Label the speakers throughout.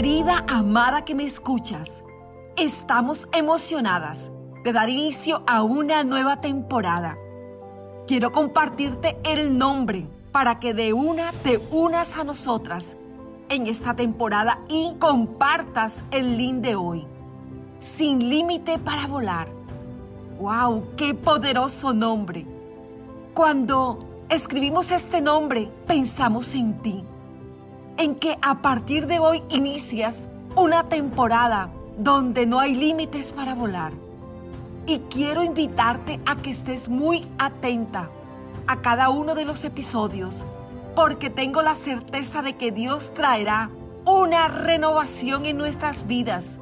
Speaker 1: Querida amada que me escuchas, estamos emocionadas de dar inicio a una nueva temporada. Quiero compartirte el nombre para que de una te unas a nosotras en esta temporada y compartas el link de hoy. Sin límite para volar. ¡Wow! ¡Qué poderoso nombre! Cuando escribimos este nombre, pensamos en ti. En que a partir de hoy inicias una temporada donde no hay límites para volar. Y quiero invitarte a que estés muy atenta a cada uno de los episodios porque tengo la certeza de que Dios traerá una renovación en nuestras vidas.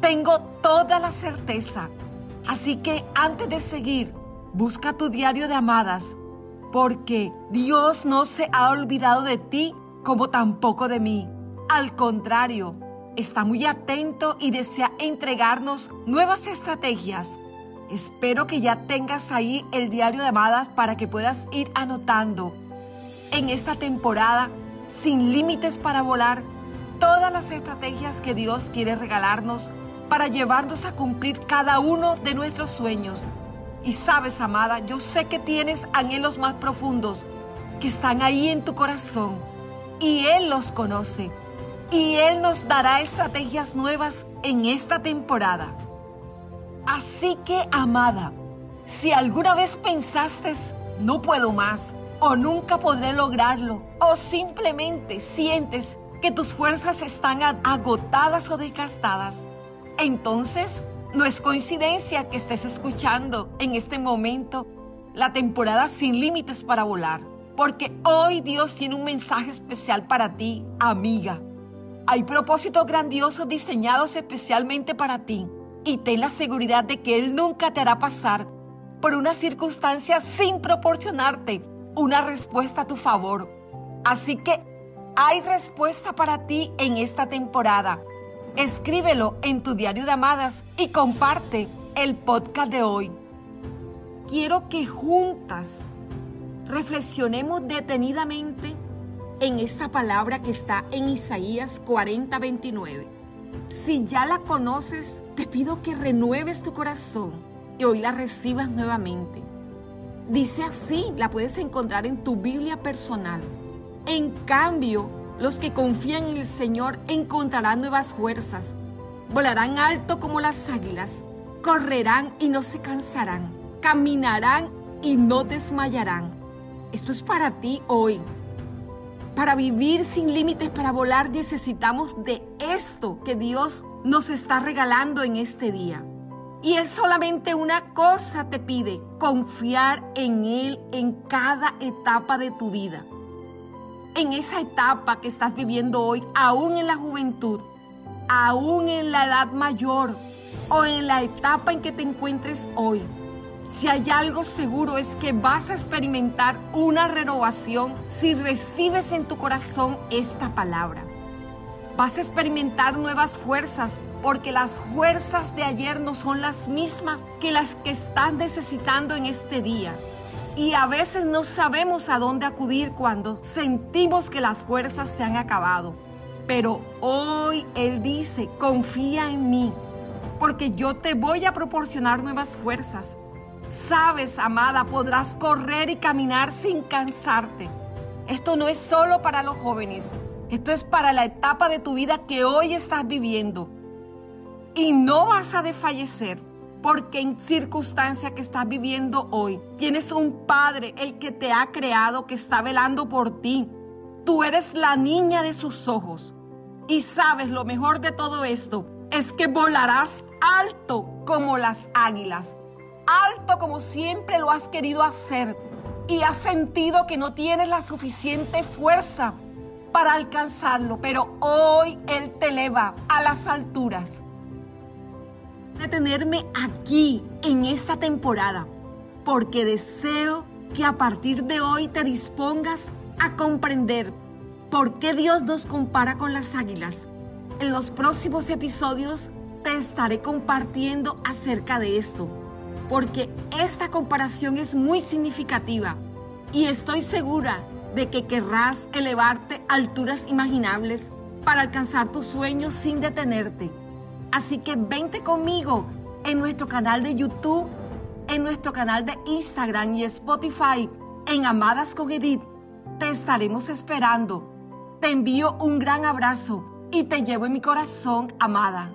Speaker 1: Tengo toda la certeza. Así que antes de seguir, busca tu diario de amadas, porque Dios no se ha olvidado de ti como tampoco de mí. Al contrario, está muy atento y desea entregarnos nuevas estrategias. Espero que ya tengas ahí el diario de amadas para que puedas ir anotando en esta temporada, sin límites para volar, todas las estrategias que Dios quiere regalarnos para llevarnos a cumplir cada uno de nuestros sueños. Y sabes, amada, yo sé que tienes anhelos más profundos que están ahí en tu corazón y Él los conoce. Y Él nos dará estrategias nuevas en esta temporada. Así que, amada, si alguna vez pensaste, no puedo más, o nunca podré lograrlo, o simplemente sientes que tus fuerzas están agotadas o desgastadas, entonces no es coincidencia que estés escuchando en este momento la temporada sin límites para volar, porque hoy Dios tiene un mensaje especial para ti, amiga. Hay propósitos grandiosos diseñados especialmente para ti y ten la seguridad de que Él nunca te hará pasar por una circunstancia sin proporcionarte una respuesta a tu favor. Así que hay respuesta para ti en esta temporada. Escríbelo en tu diario de amadas y comparte el podcast de hoy. Quiero que juntas reflexionemos detenidamente en esta palabra que está en Isaías 40:29. Si ya la conoces, te pido que renueves tu corazón y hoy la recibas nuevamente. Dice así, la puedes encontrar en tu Biblia personal. En cambio, los que confían en el Señor encontrarán nuevas fuerzas. Volarán alto como las águilas, correrán y no se cansarán, caminarán y no desmayarán. Esto es para ti hoy. Para vivir sin límites, para volar, necesitamos de esto que Dios nos está regalando en este día. Y Él solamente una cosa te pide, confiar en Él en cada etapa de tu vida. En esa etapa que estás viviendo hoy, aún en la juventud, aún en la edad mayor o en la etapa en que te encuentres hoy. Si hay algo seguro es que vas a experimentar una renovación si recibes en tu corazón esta palabra. Vas a experimentar nuevas fuerzas porque las fuerzas de ayer no son las mismas que las que estás necesitando en este día. Y a veces no sabemos a dónde acudir cuando sentimos que las fuerzas se han acabado. Pero hoy Él dice, confía en mí, porque yo te voy a proporcionar nuevas fuerzas. Sabes, amada, podrás correr y caminar sin cansarte. Esto no es solo para los jóvenes, esto es para la etapa de tu vida que hoy estás viviendo y no vas a desfallecer porque en circunstancia que estás viviendo hoy, tienes un Padre, el que te ha creado, que está velando por ti. Tú eres la niña de sus ojos. Y sabes, lo mejor de todo esto es que volarás alto como las águilas. Como siempre lo has querido hacer. Y has sentido que no tienes la suficiente fuerza para alcanzarlo. Pero hoy Él te eleva a las alturas tenerme aquí en esta temporada, porque deseo que a partir de hoy te dispongas a comprender por qué Dios nos compara con las águilas. En los próximos episodios te estaré compartiendo acerca de esto, porque esta comparación es muy significativa y estoy segura de que querrás elevarte a alturas imaginables para alcanzar tus sueños sin detenerte. Así que vente conmigo en nuestro canal de YouTube, en nuestro canal de Instagram y Spotify, en Amadas con Edith. Te estaremos esperando. Te envío un gran abrazo y te llevo en mi corazón, amada.